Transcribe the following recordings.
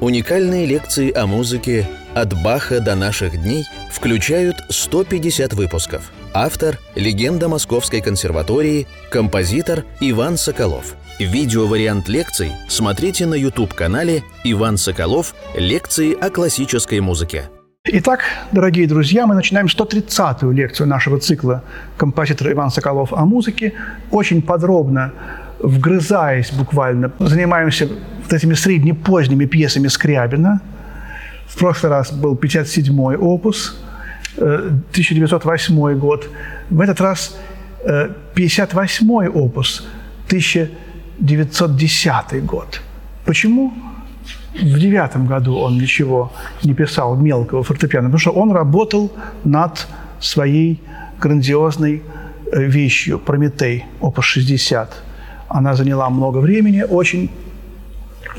Уникальные лекции о музыке «От Баха до наших дней» включают 150 выпусков. Автор – легенда Московской консерватории, композитор Иван Соколов. Видеовариант лекций смотрите на YouTube-канале «Иван Соколов. Лекции о классической музыке». Итак, дорогие друзья, мы начинаем 130-ю лекцию нашего цикла композитора Иван Соколов о музыке. Очень подробно, вгрызаясь буквально, занимаемся вот этими среднепоздними пьесами Скрябина. В прошлый раз был 57-й опус, 1908 э, год. В этот раз 58-й э, опус, 1910 год. Почему? в девятом году он ничего не писал мелкого фортепиано, потому что он работал над своей грандиозной э, вещью «Прометей», опус 60. Она заняла много времени, очень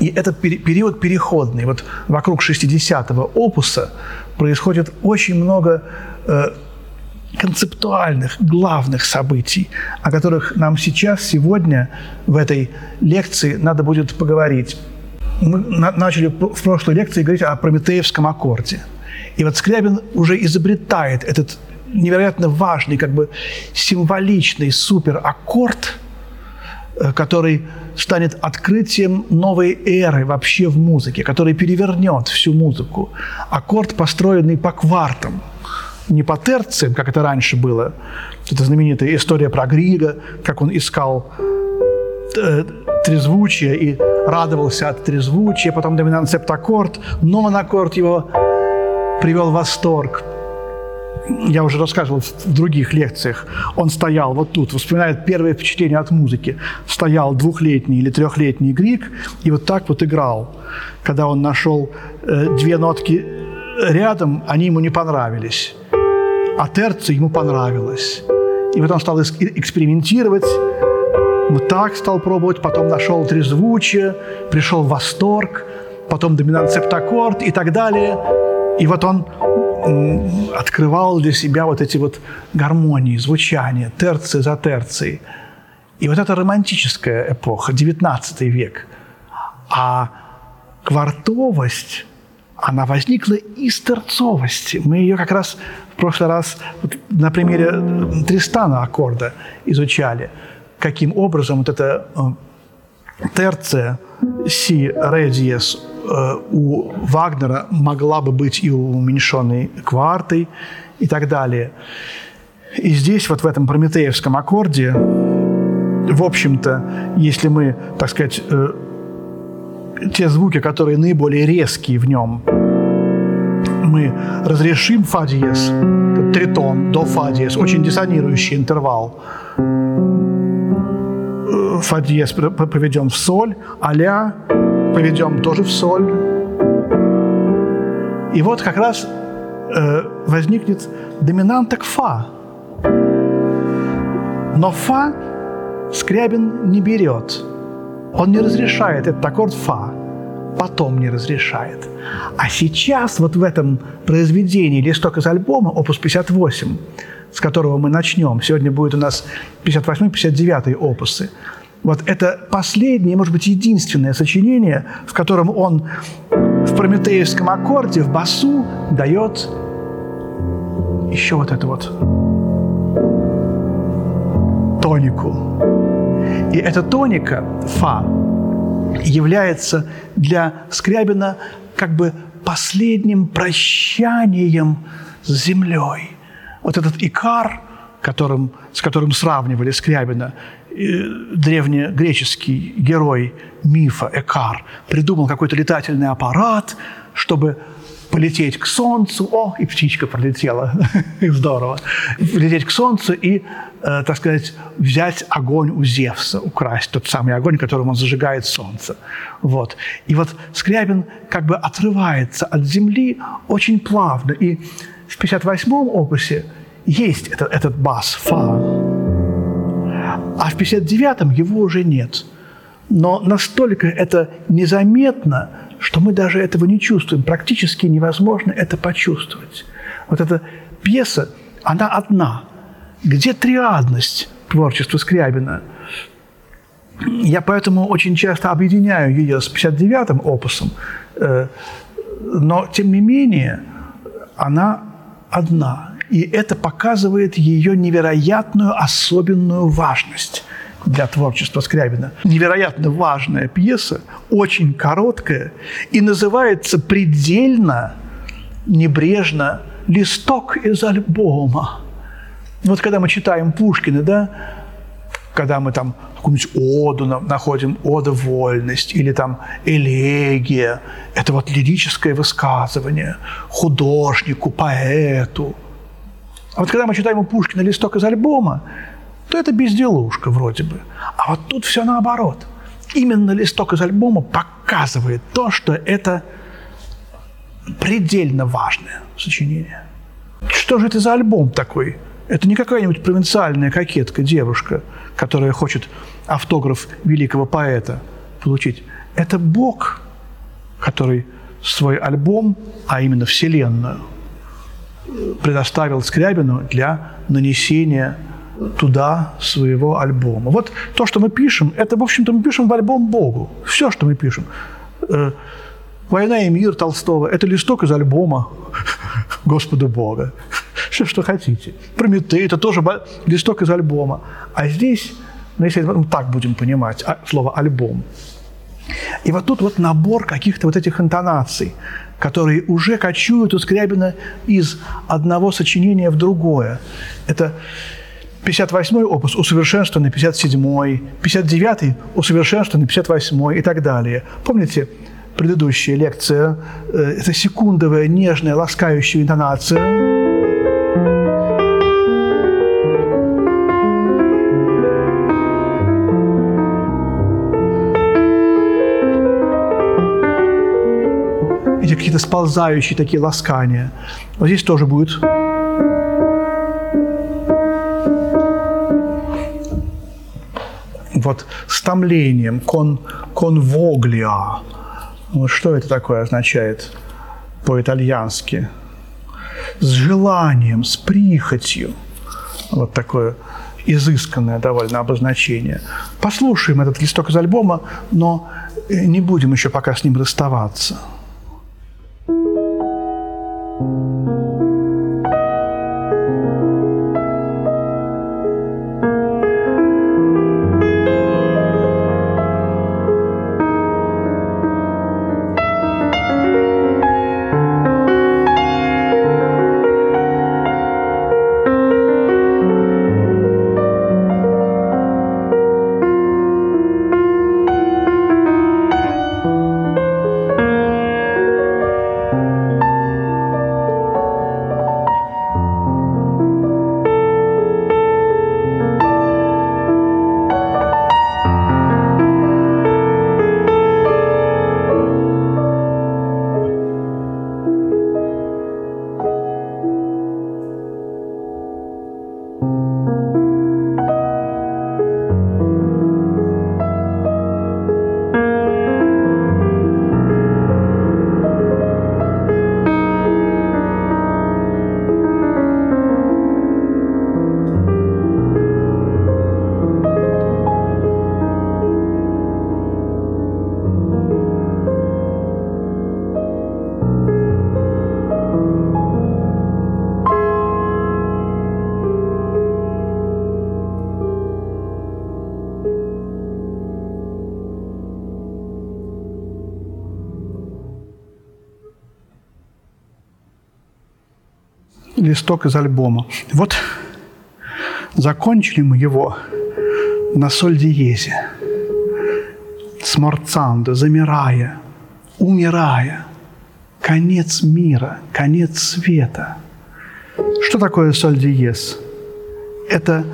и этот период переходный. Вот вокруг 60-го опуса происходит очень много э, концептуальных, главных событий, о которых нам сейчас, сегодня, в этой лекции надо будет поговорить мы начали в прошлой лекции говорить о прометеевском аккорде. И вот Скрябин уже изобретает этот невероятно важный, как бы символичный супераккорд, э, который станет открытием новой эры вообще в музыке, который перевернет всю музыку. Аккорд, построенный по квартам, не по терциям, как это раньше было. Это знаменитая история про Грига, как он искал э, трезвучие и радовался от трезвучия, потом доминант септаккорд, нонаккорд его привел в восторг. Я уже рассказывал в других лекциях. Он стоял вот тут, вспоминает первое впечатление от музыки. Стоял двухлетний или трехлетний Грик и вот так вот играл. Когда он нашел э, две нотки рядом, они ему не понравились. А терция ему понравилась. И вот он стал экспериментировать, вот так стал пробовать, потом нашел трезвучие, пришел в восторг, потом доминант септаккорд и так далее. И вот он открывал для себя вот эти вот гармонии, звучания, терции за терцией. И вот это романтическая эпоха, 19 век. А квартовость, она возникла из терцовости. Мы ее как раз в прошлый раз на примере Тристана аккорда изучали – каким образом вот эта терция си ре диез у Вагнера могла бы быть и уменьшенной квартой и так далее. И здесь, вот в этом прометеевском аккорде, в общем-то, если мы, так сказать, э, те звуки, которые наиболее резкие в нем, мы разрешим фа диез, тритон, до фа диез, очень диссонирующий интервал, фа диез поведем в соль, а поведем тоже в соль. И вот как раз э, возникнет доминанток фа. Но фа Скрябин не берет. Он не разрешает этот аккорд фа. Потом не разрешает. А сейчас вот в этом произведении «Листок из альбома», опус 58, с которого мы начнем, сегодня будет у нас 58-59 опусы, вот это последнее, может быть, единственное сочинение, в котором он в прометеевском аккорде, в басу дает еще вот эту вот тонику. И эта тоника, фа, является для Скрябина как бы последним прощанием с землей. Вот этот икар, которым, с которым сравнивали Скрябина, древнегреческий герой мифа Экар придумал какой-то летательный аппарат, чтобы полететь к Солнцу. О, и птичка пролетела. Здорово. Полететь к Солнцу и, э, так сказать, взять огонь у Зевса, украсть тот самый огонь, которым он зажигает Солнце. Вот. И вот Скрябин как бы отрывается от Земли очень плавно. И в 58-м опусе есть этот, этот бас, фа. А в 59-м его уже нет. Но настолько это незаметно, что мы даже этого не чувствуем. Практически невозможно это почувствовать. Вот эта пьеса, она одна. Где триадность творчества Скрябина? Я поэтому очень часто объединяю ее с 59-м опусом, Э, но, тем не менее, она одна. И это показывает ее невероятную особенную важность для творчества Скрябина. Невероятно важная пьеса, очень короткая и называется предельно небрежно «Листок из альбома». Вот когда мы читаем Пушкина, да, когда мы там какую-нибудь оду находим, ода вольность или там элегия, это вот лирическое высказывание художнику, поэту. А вот когда мы читаем у Пушкина листок из альбома, то это безделушка вроде бы. А вот тут все наоборот. Именно листок из альбома показывает то, что это предельно важное сочинение. Что же это за альбом такой? Это не какая-нибудь провинциальная кокетка, девушка, которая хочет автограф великого поэта получить. Это Бог, который свой альбом, а именно Вселенную, предоставил Скрябину для нанесения туда своего альбома. Вот то, что мы пишем, это, в общем-то, мы пишем в альбом Богу. Все, что мы пишем. Э, «Война и мир» Толстого – это листок из альбома Господа Бога. Все, что хотите. «Прометей» – это тоже листок из альбома. А здесь, ну, если мы так будем понимать а, слово «альбом», и вот тут вот набор каких-то вот этих интонаций, которые уже кочуют у Скрябина из одного сочинения в другое. Это 58-й опус усовершенствованный 57-й, 59-й усовершенствованный 58-й и так далее. Помните предыдущая лекция? Э, это секундовая, нежная, ласкающая интонация. Какие-то сползающие такие ласкания. Вот здесь тоже будет вот с томлением, кон, конвоглиа. Вот что это такое означает по-итальянски? С желанием, с прихотью. Вот такое изысканное довольно обозначение. Послушаем этот листок из альбома, но не будем еще пока с ним расставаться. Листок из альбома. Вот закончили мы его на соль диезе, сморцандо, замирая, умирая. Конец мира, конец света. Что такое соль диез? Это,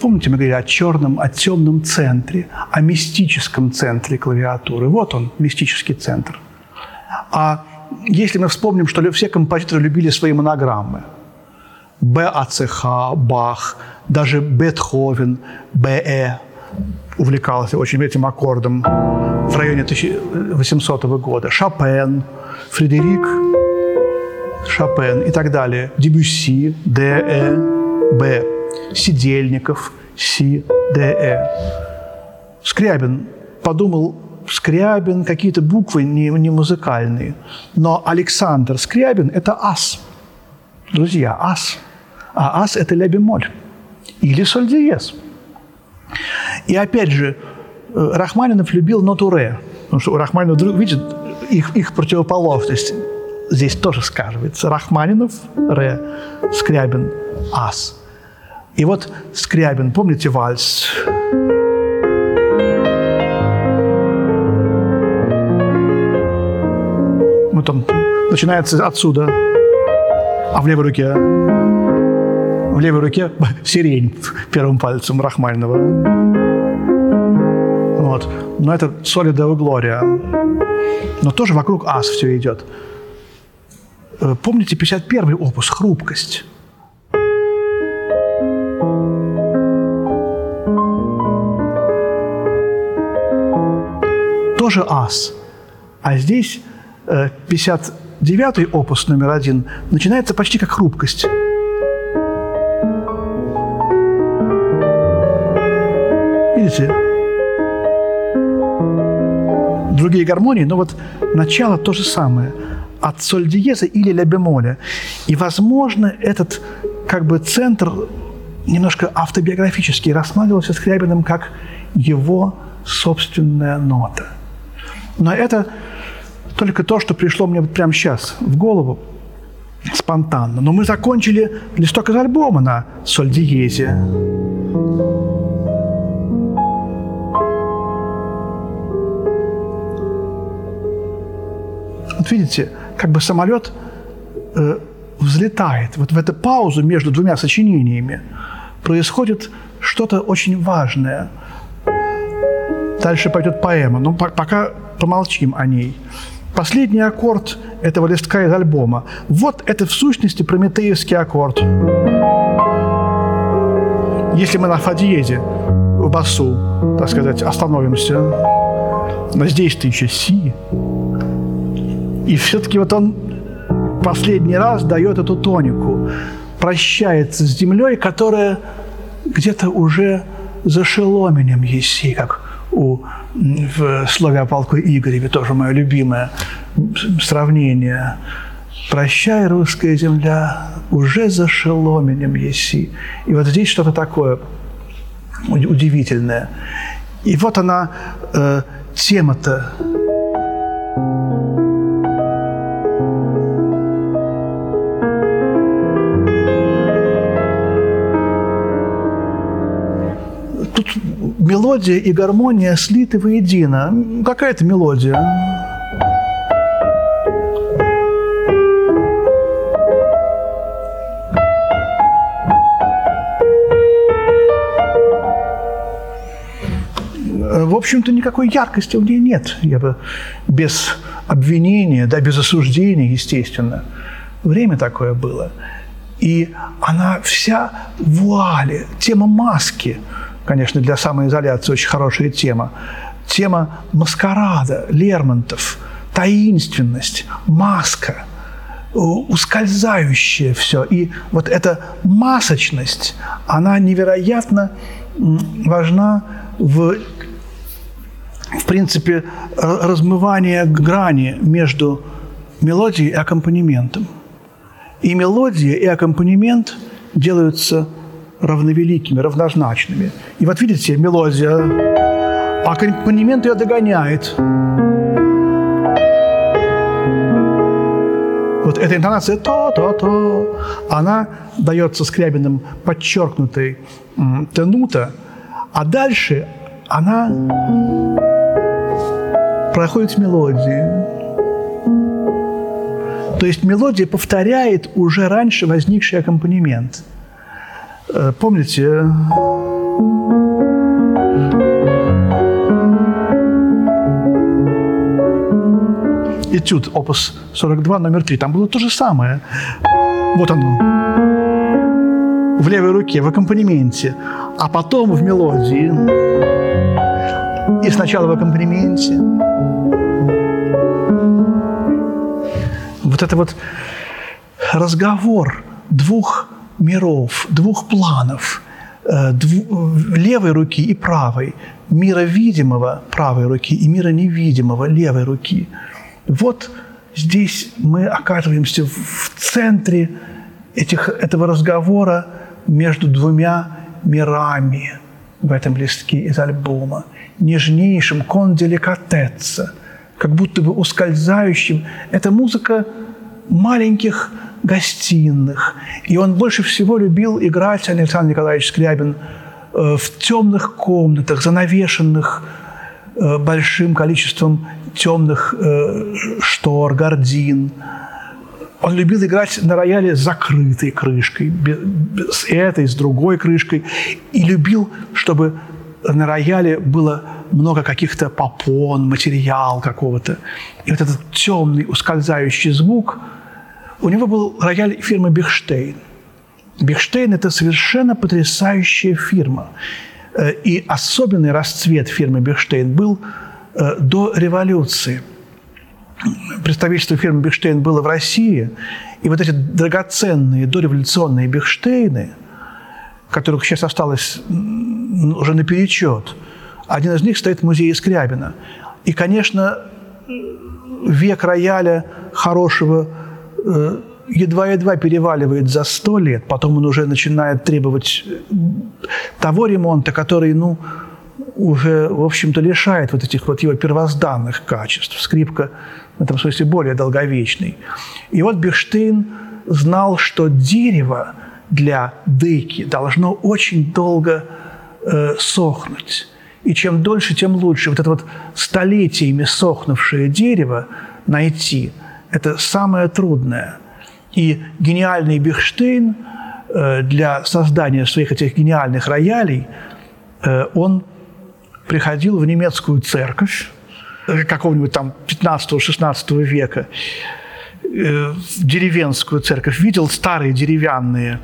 помните, мы говорили о черном, о темном центре, о мистическом центре клавиатуры. Вот он, мистический центр. А если мы вспомним, что все композиторы любили свои монограммы – БАЦХ, Бах, даже Бетховен, БЭ увлекался очень этим аккордом в районе 1800 года. Шопен, Фредерик Шопен и так далее. Дебюсси, ДЭ, Б. Сидельников, Си, ДЭ. Скрябин подумал Скрябин, какие-то буквы не, не музыкальные. Но Александр Скрябин – это ас. Друзья, ас. А ас – это ля бемоль. Или соль диез. И опять же, э, Рахманинов любил ноту ре. Потому что у Рахманинова, видите, их, их противоположность здесь тоже сказывается. Рахманинов – ре, Скрябин – ас. И вот Скрябин, помните вальс? Вот он начинается отсюда, а в левой руке в левой руке сирень первым пальцем Рахманинова. Вот. Но это соли Део Глория. Но тоже вокруг ас все идет. Э, помните 51-й опус «Хрупкость»? Тоже ас. А здесь 59-й э, опус номер один начинается почти как хрупкость. Видите? Другие гармонии, но вот начало то же самое. От соль диеза или ля бемоля. И, возможно, этот как бы центр немножко автобиографически рассматривался Скрябиным как его собственная нота. Но это только то, что пришло мне вот прямо сейчас в голову, спонтанно. Но мы закончили листок из альбома на соль диезе. Видите, как бы самолет э, взлетает. Вот в эту паузу между двумя сочинениями происходит что-то очень важное. Дальше пойдет поэма, но пока помолчим о ней. Последний аккорд этого листка из альбома. Вот это в сущности прометеевский аккорд. Если мы на фа диезе в басу, так сказать, остановимся, но здесь-то еще си, и все-таки вот он последний раз дает эту тонику, прощается с землей, которая где-то уже за шеломенем еси, как у, в слове о полку Игореве, тоже мое любимое сравнение. «Прощай, русская земля, уже за шеломенем еси». И вот здесь что-то такое удивительное. И вот она, э, тема-то мелодия и гармония слиты воедино. Какая это мелодия? В общем-то, никакой яркости в ней нет. Я бы без обвинения, да, без осуждения, естественно. Время такое было. И она вся вуали, тема маски – конечно, для самоизоляции очень хорошая тема. Тема маскарада, Лермонтов, таинственность, маска, ускользающее все. И вот эта масочность, она невероятно важна в, в принципе, размывание грани между мелодией и аккомпанементом. И мелодия, и аккомпанемент делаются равновеликими, равнозначными. И вот видите, мелодия, аккомпанемент ее догоняет. Вот эта интонация то-то-то, она дается Скрябиным подчеркнутой тенута, а дальше она проходит в мелодии. То есть мелодия повторяет уже раньше возникший аккомпанемент – помните, этюд, опус 42, номер 3, там было то же самое. Вот оно. В левой руке, в аккомпанементе, а потом в мелодии. И сначала в аккомпанементе. Вот это вот разговор двух миров, двух планов, э, левой руки и правой, мира видимого правой руки и мира невидимого левой руки. Вот здесь мы оказываемся в центре этих, этого разговора между двумя мирами в этом листке из альбома. Нежнейшим, кон деликатеца, как будто бы ускользающим. Это музыка маленьких гостиных. И он больше всего любил играть, Александр Николаевич Скрябин, э, в темных комнатах, занавешенных э, большим количеством темных э, штор, гордин. Он любил играть на рояле с закрытой крышкой, с этой, с другой крышкой. И любил, чтобы на рояле было много каких-то попон, материал какого-то. И вот этот темный, ускользающий звук – у него был рояль фирмы «Бихштейн». «Бихштейн» – это совершенно потрясающая фирма. Э, и особенный расцвет фирмы «Бихштейн» был э, до революции. Представительство фирмы «Бихштейн» было в России, и вот эти драгоценные дореволюционные «Бихштейны», которых сейчас осталось уже наперечет, один из них стоит в музее Скрябина. И, конечно, век рояля хорошего – Э, едва-едва переваливает за сто лет, потом он уже начинает требовать э, того ремонта, который, ну, уже, в общем-то, лишает вот этих вот его первозданных качеств. Скрипка в этом смысле более долговечный. И вот Бехштейн знал, что дерево для дыки должно очень долго э, сохнуть. И чем дольше, тем лучше. Вот это вот столетиями сохнувшее дерево найти – это самое трудное. И гениальный Бихштейн э, для создания своих этих гениальных роялей, э, он приходил в немецкую церковь э, какого-нибудь там 15-16 века, в деревенскую церковь, видел старые деревянные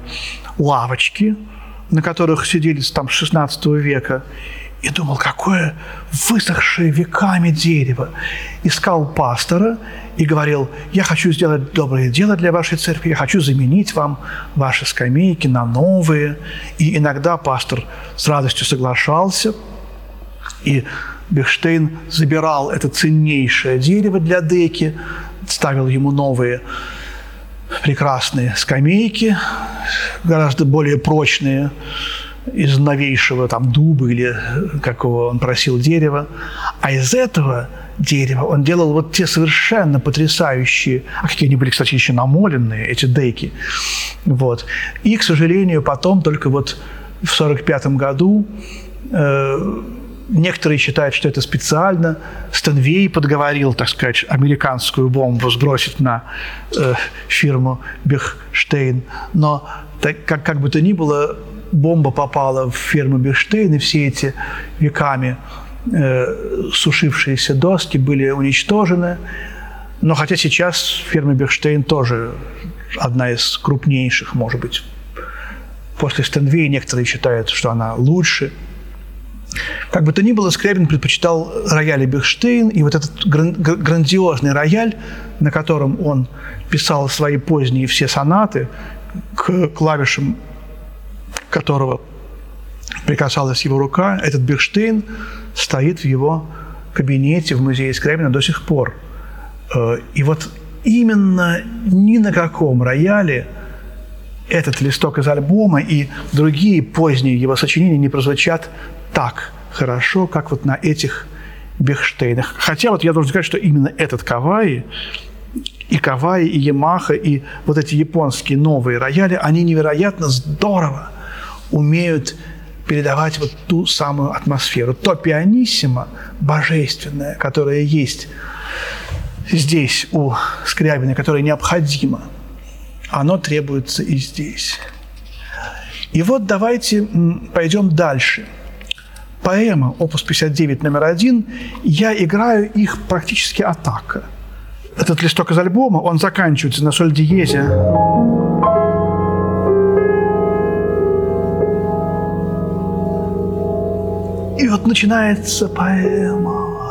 лавочки, на которых сидели там с 16 века, и думал, какое высохшее веками дерево. Искал пастора и говорил, я хочу сделать доброе дело для вашей церкви, я хочу заменить вам ваши скамейки на новые. И иногда пастор с радостью соглашался, и Бехштейн забирал это ценнейшее дерево для деки, ставил ему новые прекрасные скамейки, гораздо более прочные, из новейшего там дуба или какого он просил дерева. А из этого дерева он делал вот те совершенно потрясающие, а какие они были, кстати, еще намоленные, эти дейки. Вот. И, к сожалению, потом только вот в 1945 году э, Некоторые считают, что это специально. Стенвей подговорил, так сказать, американскую бомбу сбросить на э, фирму Бехштейн. Но так, как, как бы то ни было, бомба попала в ферму Бехштейн, и все эти веками э, сушившиеся доски были уничтожены. Но хотя сейчас ферма Бехштейн тоже одна из крупнейших, может быть. После Стенвей некоторые считают, что она лучше. Как бы то ни было, Скрябин предпочитал рояль Бехштейн, и вот этот грандиозный рояль, на котором он писал свои поздние все сонаты, к клавишам которого прикасалась его рука, этот Бехштейн стоит в его кабинете в музее Скрябина до сих пор. Э, и вот именно ни на каком рояле этот листок из альбома и другие поздние его сочинения не прозвучат так хорошо, как вот на этих Бехштейнах. Хотя вот я должен сказать, что именно этот Каваи и Каваи, и Ямаха, и вот эти японские новые рояли, они невероятно здорово умеют передавать вот ту самую атмосферу. То пианиссимо божественное, которое есть здесь у Скрябина, которое необходимо, оно требуется и здесь. И вот давайте пойдем дальше. Поэма, опус 59, номер один, я играю их практически атака. Этот листок из альбома, он заканчивается на соль диезе. И вот начинается поэма.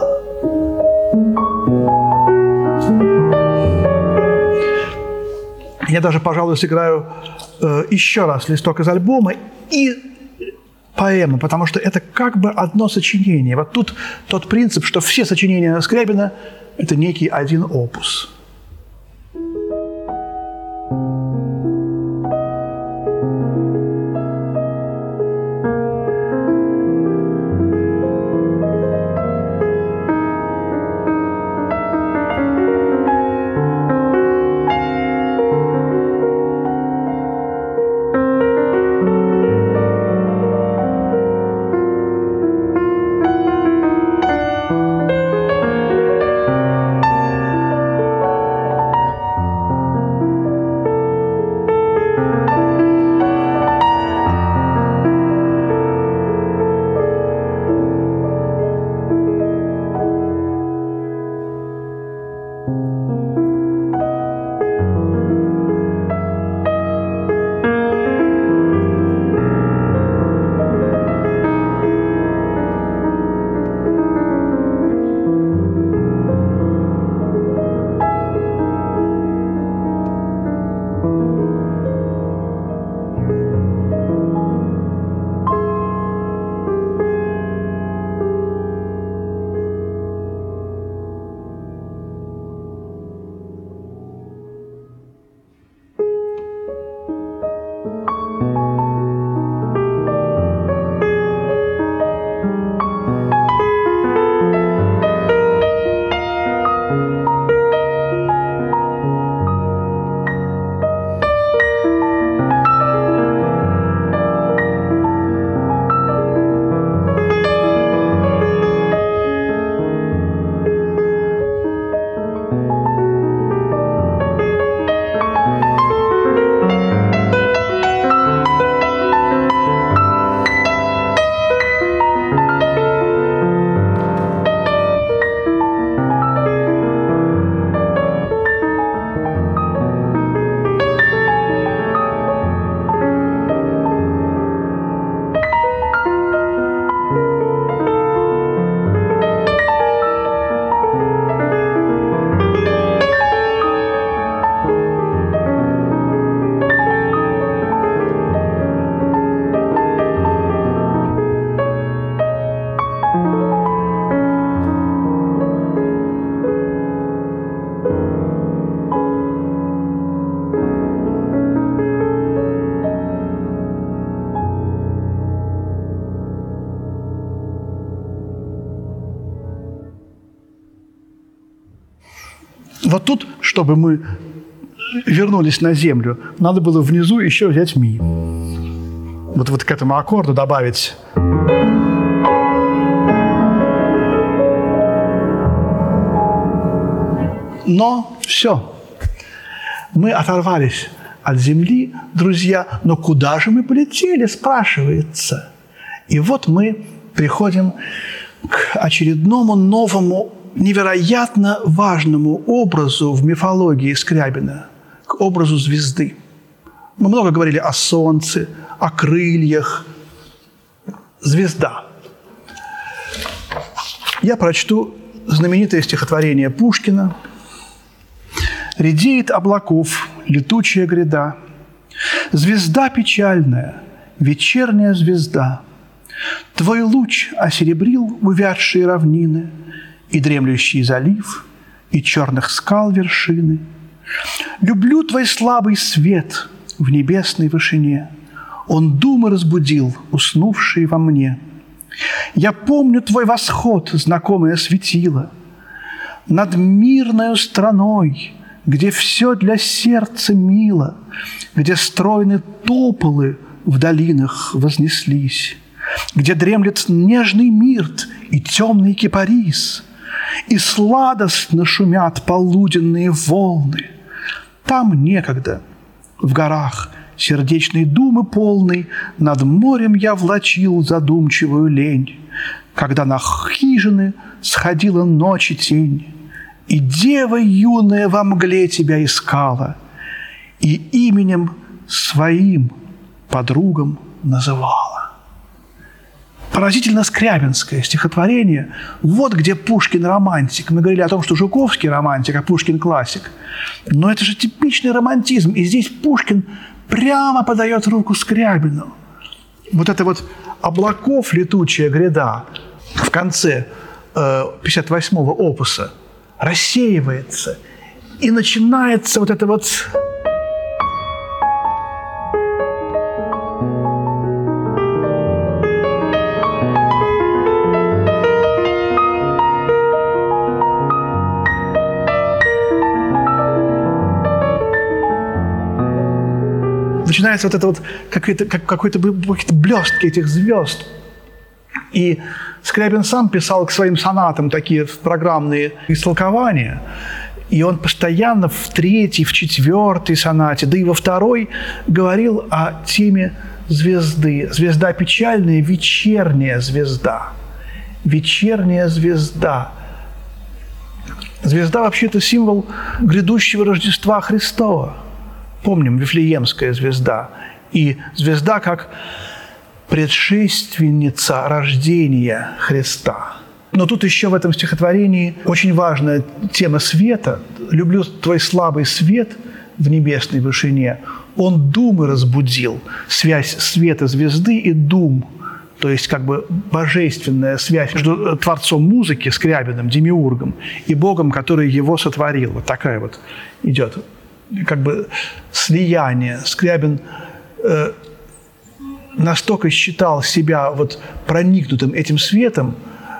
Я даже, пожалуй, сыграю э, еще раз листок из альбома и поэма, потому что это как бы одно сочинение. Вот тут тот принцип, что все сочинения Скрябина – это некий один опус – чтобы мы вернулись на землю, надо было внизу еще взять ми. Вот, вот к этому аккорду добавить Но все. Мы оторвались от земли, друзья, но куда же мы полетели, спрашивается. И вот мы приходим к очередному новому невероятно важному образу в мифологии Скрябина, к образу звезды. Мы много говорили о солнце, о крыльях. Звезда. Я прочту знаменитое стихотворение Пушкина «Редеет облаков летучая гряда, Звезда печальная, вечерняя звезда, Твой луч осеребрил увядшие равнины – и дремлющий залив, и черных скал вершины. Люблю твой слабый свет в небесной вышине. Он думы разбудил, уснувшие во мне. Я помню твой восход, знакомое светило, Над мирной страной, где все для сердца мило, Где стройны тополы в долинах вознеслись, Где дремлет нежный мирт и темный кипарис – и сладостно шумят полуденные волны. Там некогда, в горах, сердечной думы полной, над морем я влачил задумчивую лень, когда на хижины сходила ночи тень, и дева юная во мгле тебя искала, и именем своим подругам называла. Поразительно скрябинское стихотворение. Вот где Пушкин романтик. Мы говорили о том, что Жуковский романтик, а Пушкин классик. Но это же типичный романтизм. И здесь Пушкин прямо подает руку Скрябину. вот это вот облаков летучая гряда в конце э, 58-го опуса рассеивается, и начинается вот это вот начинается вот это вот какой-то как, какой-то блестки этих звезд. И Скрябин сам писал к своим сонатам такие программные истолкования. И он постоянно в третьей, в четвертой сонате, да и во второй говорил о теме звезды. Звезда печальная, вечерняя звезда. Вечерняя звезда. Звезда вообще это символ грядущего Рождества Христова помним, Вифлеемская звезда. И звезда как предшественница рождения Христа. Но тут еще в этом стихотворении очень важная тема света. «Люблю твой слабый свет в небесной вышине». Он думы разбудил, связь света звезды и дум, то есть как бы божественная связь между творцом музыки, Скрябиным, Демиургом, и Богом, который его сотворил. Вот такая вот идет как бы слияние. Скрябин э, настолько считал себя вот проникнутым этим светом,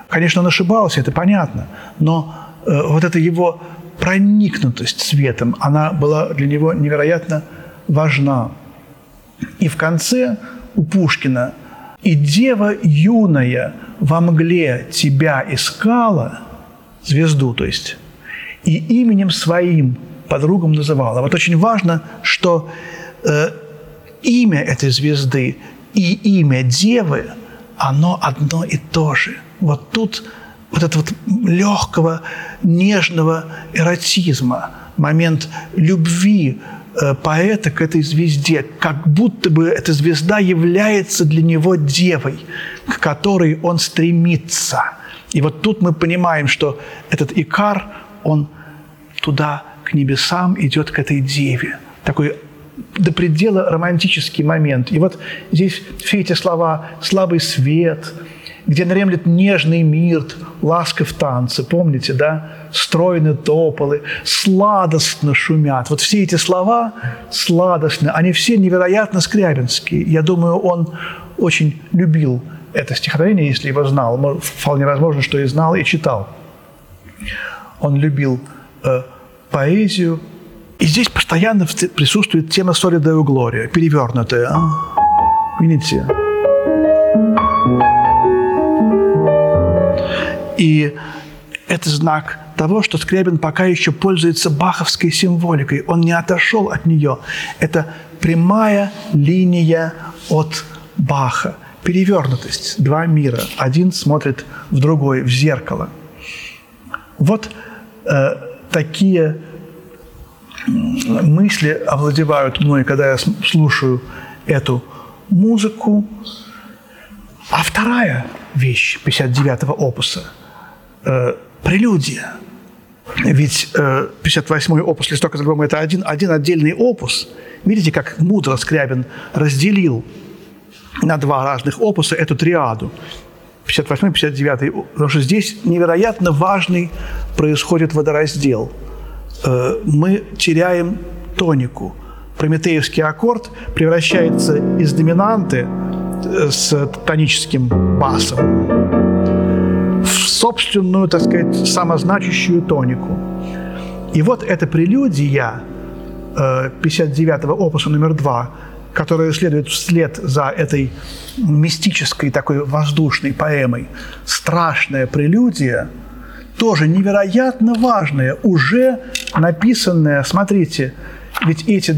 конечно, он ошибался, это понятно, но э, вот эта его проникнутость светом, она была для него невероятно важна. И в конце у Пушкина «И дева юная во мгле тебя искала», звезду, то есть, «и именем своим подругам называла. Вот очень важно, что э, имя этой звезды и имя Девы, оно одно и то же. Вот тут вот этого вот легкого, нежного эротизма, момент любви э, поэта к этой звезде, как будто бы эта звезда является для него девой, к которой он стремится. И вот тут мы понимаем, что этот Икар, он туда к небесам, идет к этой деве. Такой до предела романтический момент. И вот здесь все эти слова «слабый свет», где наремлет нежный мир, ласка в танце, помните, да? Стройны тополы, сладостно шумят. Вот все эти слова сладостно, они все невероятно скрябинские. Я думаю, он очень любил это стихотворение, если его знал. Вполне возможно, что и знал, и читал. Он любил э, поэзию. И здесь постоянно присутствует тема «Соли Део Глория», перевернутая. А? Видите? И это знак того, что Скрябин пока еще пользуется баховской символикой. Он не отошел от нее. Это прямая линия от Баха. Перевернутость. Два мира. Один смотрит в другой, в зеркало. Вот э, такие мысли овладевают мной, когда я слушаю эту музыку. А вторая вещь 59-го опуса э, – прелюдия. Ведь э, 58-й опус «Листок из альбома» – это один, один отдельный опус. Видите, как мудро Скрябин разделил на два разных опуса эту триаду. 58-59, потому что здесь невероятно важный происходит водораздел. Э, мы теряем тонику. Прометеевский аккорд превращается из доминанты э, с тоническим басом в собственную, так сказать, самозначащую тонику. И вот это прелюдия э, 59-го опуса номер 2 которые следуют вслед за этой мистической такой воздушной поэмой, страшная прелюдия, тоже невероятно важная, уже написанная, смотрите, ведь эти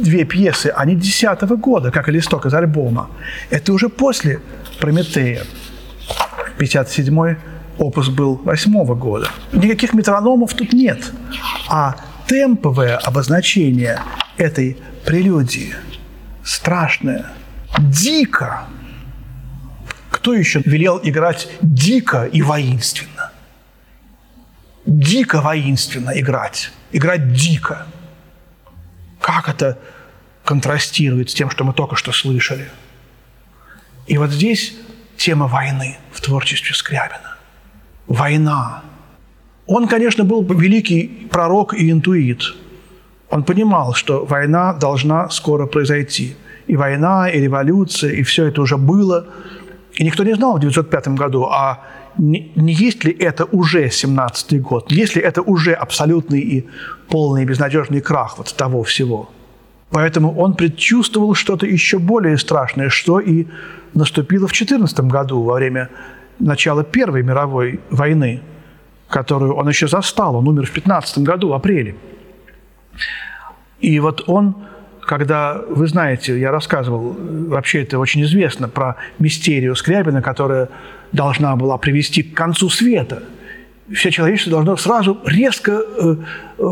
две пьесы, они десятого года, как и листок из альбома. Это уже после «Прометея». 57-й опус был восьмого года. Никаких метрономов тут нет, а темповое обозначение этой прелюдии – страшное, дико. Кто еще велел играть дико и воинственно? Дико воинственно играть. Играть дико. Как это контрастирует с тем, что мы только что слышали? И вот здесь тема войны в творчестве Скрябина. Война. Он, конечно, был великий пророк и интуит. Он понимал, что война должна скоро произойти. И война, и революция, и все это уже было. И никто не знал в 1905 году, а не, не есть ли это уже 17-й год, есть ли это уже абсолютный и полный безнадежный крах вот того всего. Поэтому он предчувствовал что-то еще более страшное, что и наступило в 14 году во время начала Первой мировой войны, которую он еще застал. Он умер в 15 году, в апреле. И вот он, когда, вы знаете, я рассказывал, вообще это очень известно, про мистерию Скрябина, которая должна была привести к концу света. Все человечество должно сразу резко э, э,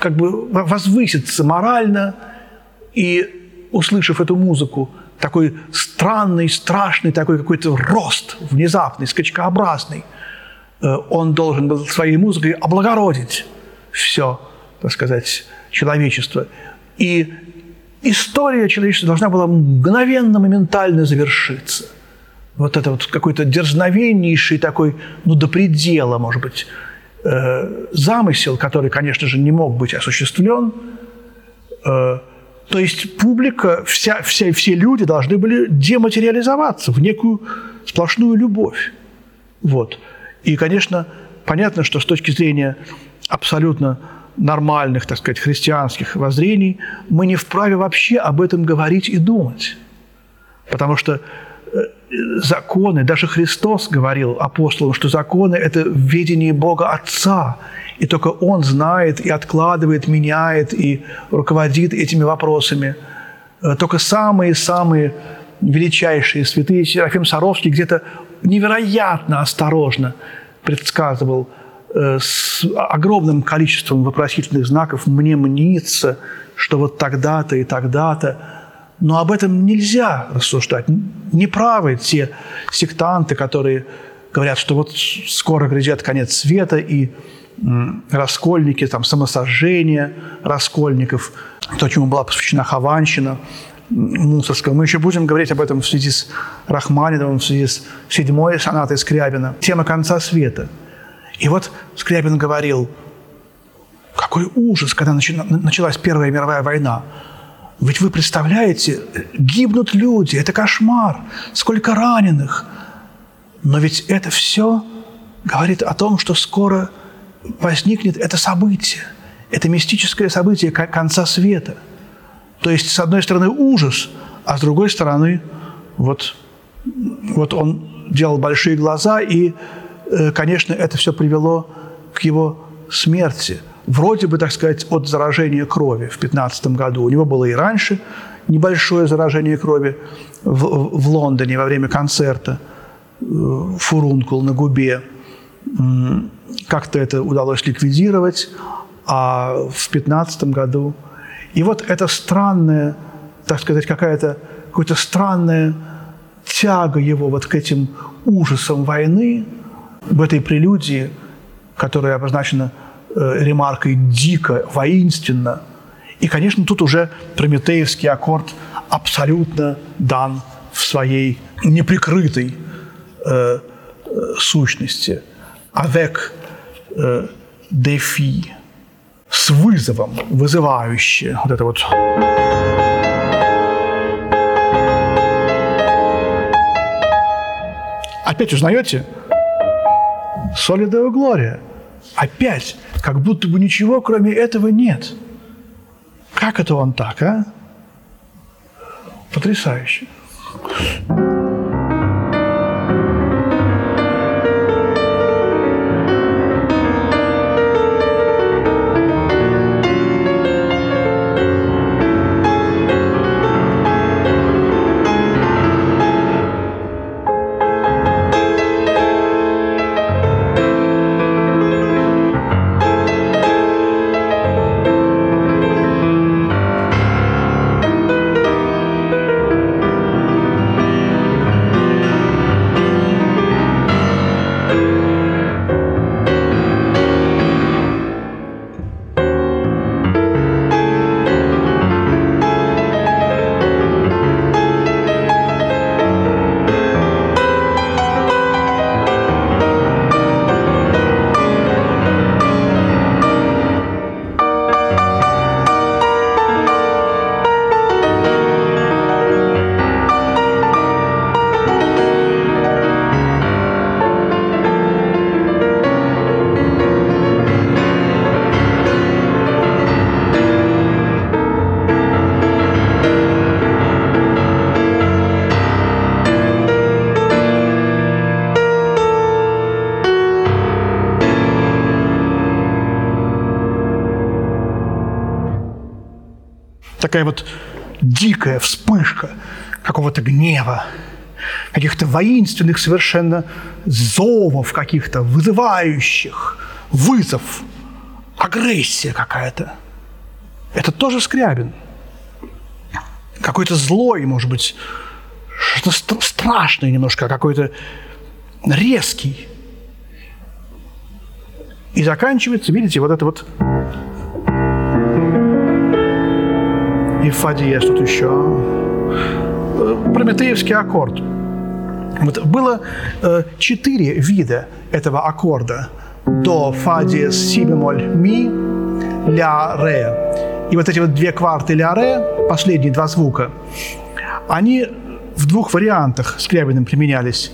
как бы возвыситься морально, и, услышав эту музыку, такой странный, страшный такой какой-то рост, внезапный, скачкообразный, э, он должен был своей музыкой облагородить все, так сказать, человечество. И история человечества должна была мгновенно, моментально завершиться – вот это вот какой-то дерзновеннейший такой, ну, до предела, может быть, э, замысел, который, конечно же, не мог быть осуществлен. Э, то есть публика, вся, вся, все люди должны были дематериализоваться в некую сплошную любовь. Вот. И, конечно, понятно, что с точки зрения абсолютно нормальных, так сказать, христианских воззрений, мы не вправе вообще об этом говорить и думать. Потому что законы, даже Христос говорил апостолам, что законы – это видение Бога Отца, и только Он знает и откладывает, меняет и руководит этими вопросами. Э, только самые-самые величайшие святые Серафим Саровский где-то невероятно осторожно предсказывал э, с огромным количеством вопросительных знаков «мне мнится», что вот тогда-то и тогда-то – но об этом нельзя рассуждать. Неправы те сектанты, которые говорят, что вот скоро грядет конец света, и раскольники, там, самосожжение раскольников, то, чему была посвящена Хованщина, Мусорского. Мы еще будем говорить об этом в связи с Рахманиновым, в связи с седьмой сонатой Скрябина. Тема конца света. И вот Скрябин говорил, какой ужас, когда началась Первая мировая война. Ведь вы представляете, гибнут люди, это кошмар, сколько раненых. Но ведь это все говорит о том, что скоро возникнет это событие, это мистическое событие конца света. То есть, с одной стороны, ужас, а с другой стороны, вот, вот он делал большие глаза, и, конечно, это все привело к его смерти – вроде бы, так сказать, от заражения крови в 15 году. У него было и раньше небольшое заражение крови в, в Лондоне во время концерта э, «Фурункул» на губе. Как-то это удалось ликвидировать, а в 15 году... И вот это странная, так сказать, какая-то какая-то странная тяга его вот к этим ужасам войны, в этой прелюдии, которая обозначена Э, ремаркой дико, воинственно. И, конечно, тут уже прометеевский аккорд абсолютно дан в своей неприкрытой э, э, сущности. Avec э, défi, с вызовом, вызывающе. Вот это вот. Опять узнаете? Солидео Глория. Опять как будто бы ничего, кроме этого, нет. Как это он так, а? Потрясающе. Такая вот дикая вспышка какого-то гнева, каких-то воинственных совершенно зовов каких-то, вызывающих, вызов, агрессия какая-то. Это тоже Скрябин. Какой-то злой, может быть, что-то страшное немножко, какой-то резкий. И заканчивается, видите, вот это вот и в фа диез тут еще. Прометеевский аккорд. Вот было э, четыре вида этого аккорда. До, фа диез, си бемоль, ми, ля, ре. И вот эти вот две кварты ля, ре, последние два звука, они в двух вариантах Скрябиным применялись.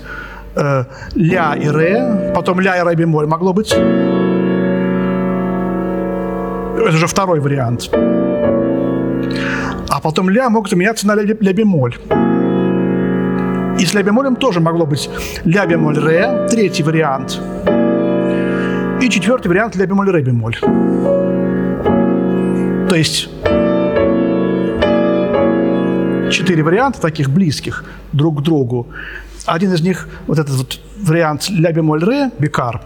Э, ля и ре, потом ля и ре бемоль могло быть. Это уже второй вариант а потом ля мог заменяться на ля, ля бемоль. И с ля бемолем тоже могло быть ля бемоль ре, третий вариант. И четвертый вариант ля бемоль ре бемоль. То есть четыре варианта таких близких друг к другу. Один из них, вот этот вот вариант ля бемоль ре, бикар,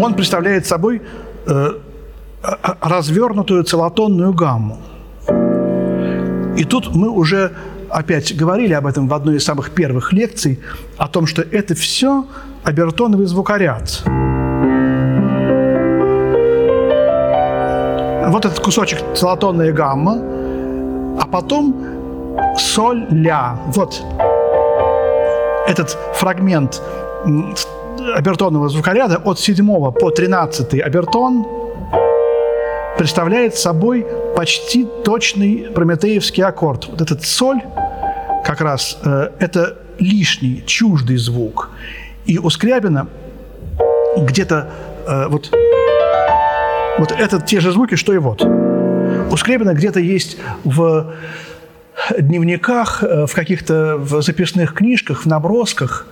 он представляет собой э, развернутую целотонную гамму. И тут мы уже опять говорили об этом в одной из самых первых лекций, о том, что это все обертоновый звукоряд. Вот этот кусочек целотонная гамма, а потом соль, ля. Вот этот фрагмент обертонного звукоряда от 7 по 13 обертон – представляет собой почти точный прометеевский аккорд. Вот этот соль как раз э, это лишний, чуждый звук. И у Скрябина где-то э, вот, вот это те же звуки, что и вот. У Скрябина где-то есть в дневниках, э, в каких-то в записных книжках, в набросках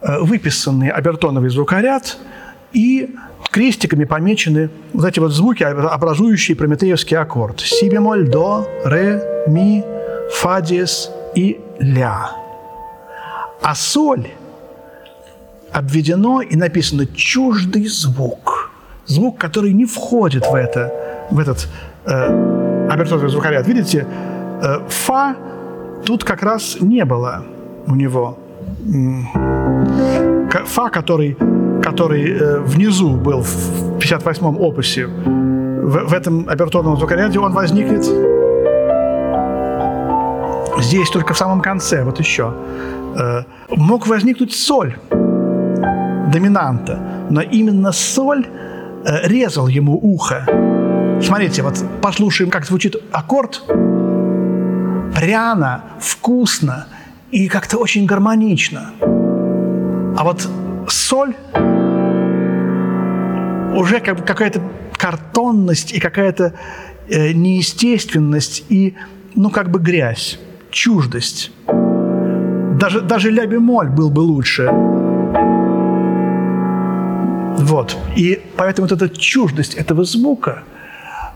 э, выписанный обертоновый звукоряд и крестиками помечены вот эти вот звуки, образующие прометеевский аккорд. Си бемоль, до, ре, ми, фа диез и ля. А соль обведено и написано чуждый звук. Звук, который не входит в, это, в этот э, обертонный звукоряд. Видите, э, фа тут как раз не было у него. Фа, который который э, внизу был в 58-м опусе, в, в этом обертонном звукоряде, он возникнет здесь только в самом конце, вот еще. Э, мог возникнуть соль доминанта, но именно соль э, резал ему ухо. Смотрите, вот послушаем, как звучит аккорд. Пряно, вкусно и как-то очень гармонично. А вот соль уже как бы какая-то картонность и какая-то э, неестественность и, ну, как бы грязь, чуждость. Даже, даже ля бемоль был бы лучше. Вот. И поэтому вот эта чуждость этого звука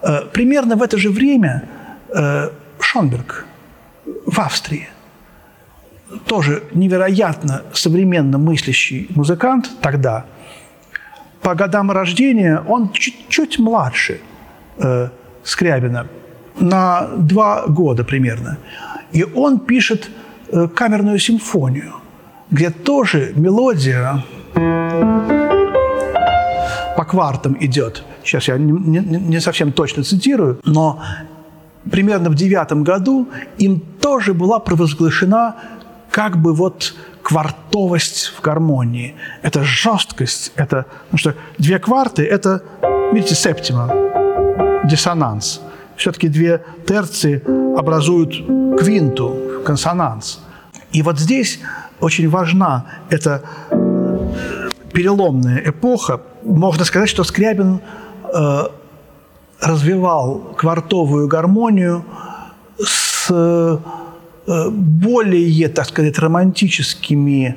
э, примерно в это же время э, Шонберг в Австрии тоже невероятно современно мыслящий музыкант тогда – по годам рождения он чуть-чуть младше э, Скрябина, на два года примерно. И он пишет э, камерную симфонию, где тоже мелодия по квартам идет. Сейчас я не, не, не совсем точно цитирую, но примерно в девятом году им тоже была провозглашена как бы вот квартовость в гармонии, это жесткость, это, потому что две кварты – это, видите, септима, диссонанс. Все-таки две терции образуют квинту, консонанс. И вот здесь очень важна эта переломная эпоха. Можно сказать, что Скрябин э, развивал квартовую гармонию с Э, более, так сказать, романтическими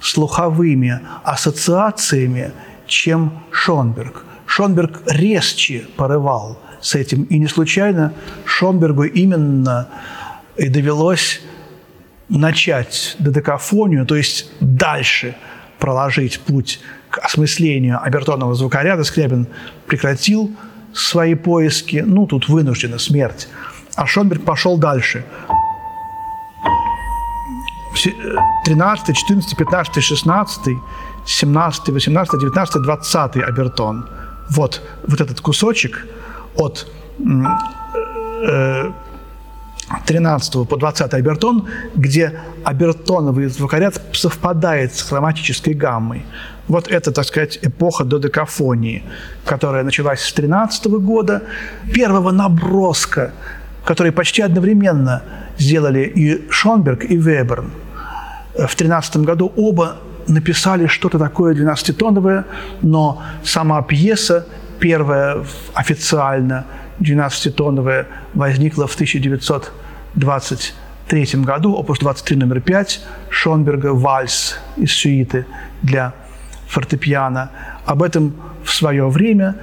слуховыми ассоциациями, чем Шонберг. Шонберг резче порывал с этим. И не случайно Шонбергу именно и довелось начать додекафонию, то есть дальше проложить путь к осмыслению обертонного звукоряда. Скрябин прекратил свои поиски, ну, тут вынуждена смерть. А Шонберг пошел дальше. 13, 14, 15, 16, 17, 18, 19, 20 обертон. Вот, вот этот кусочек от 13 э, по 20 обертон, где обертоновый звукоряд совпадает с хроматической гаммой. Вот это, так сказать, эпоха додекафонии, которая началась с 13 года, первого наброска, который почти одновременно сделали и Шонберг, и Веберн. В 13 году оба написали что-то такое 12-тоновое, но сама пьеса, первая официально 12-тоновая, возникла в 1923 году, опус 23 номер 5 Шонберга «Вальс» из сюиты для фортепиано. Об этом в свое время.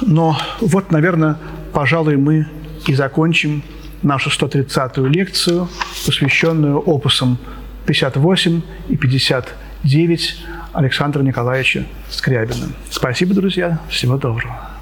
Но вот, наверное, пожалуй, мы и закончим нашу 130-ю лекцию, посвященную опусам 58 и 59 Александра Николаевича Скрябина. Спасибо, друзья. Всего доброго.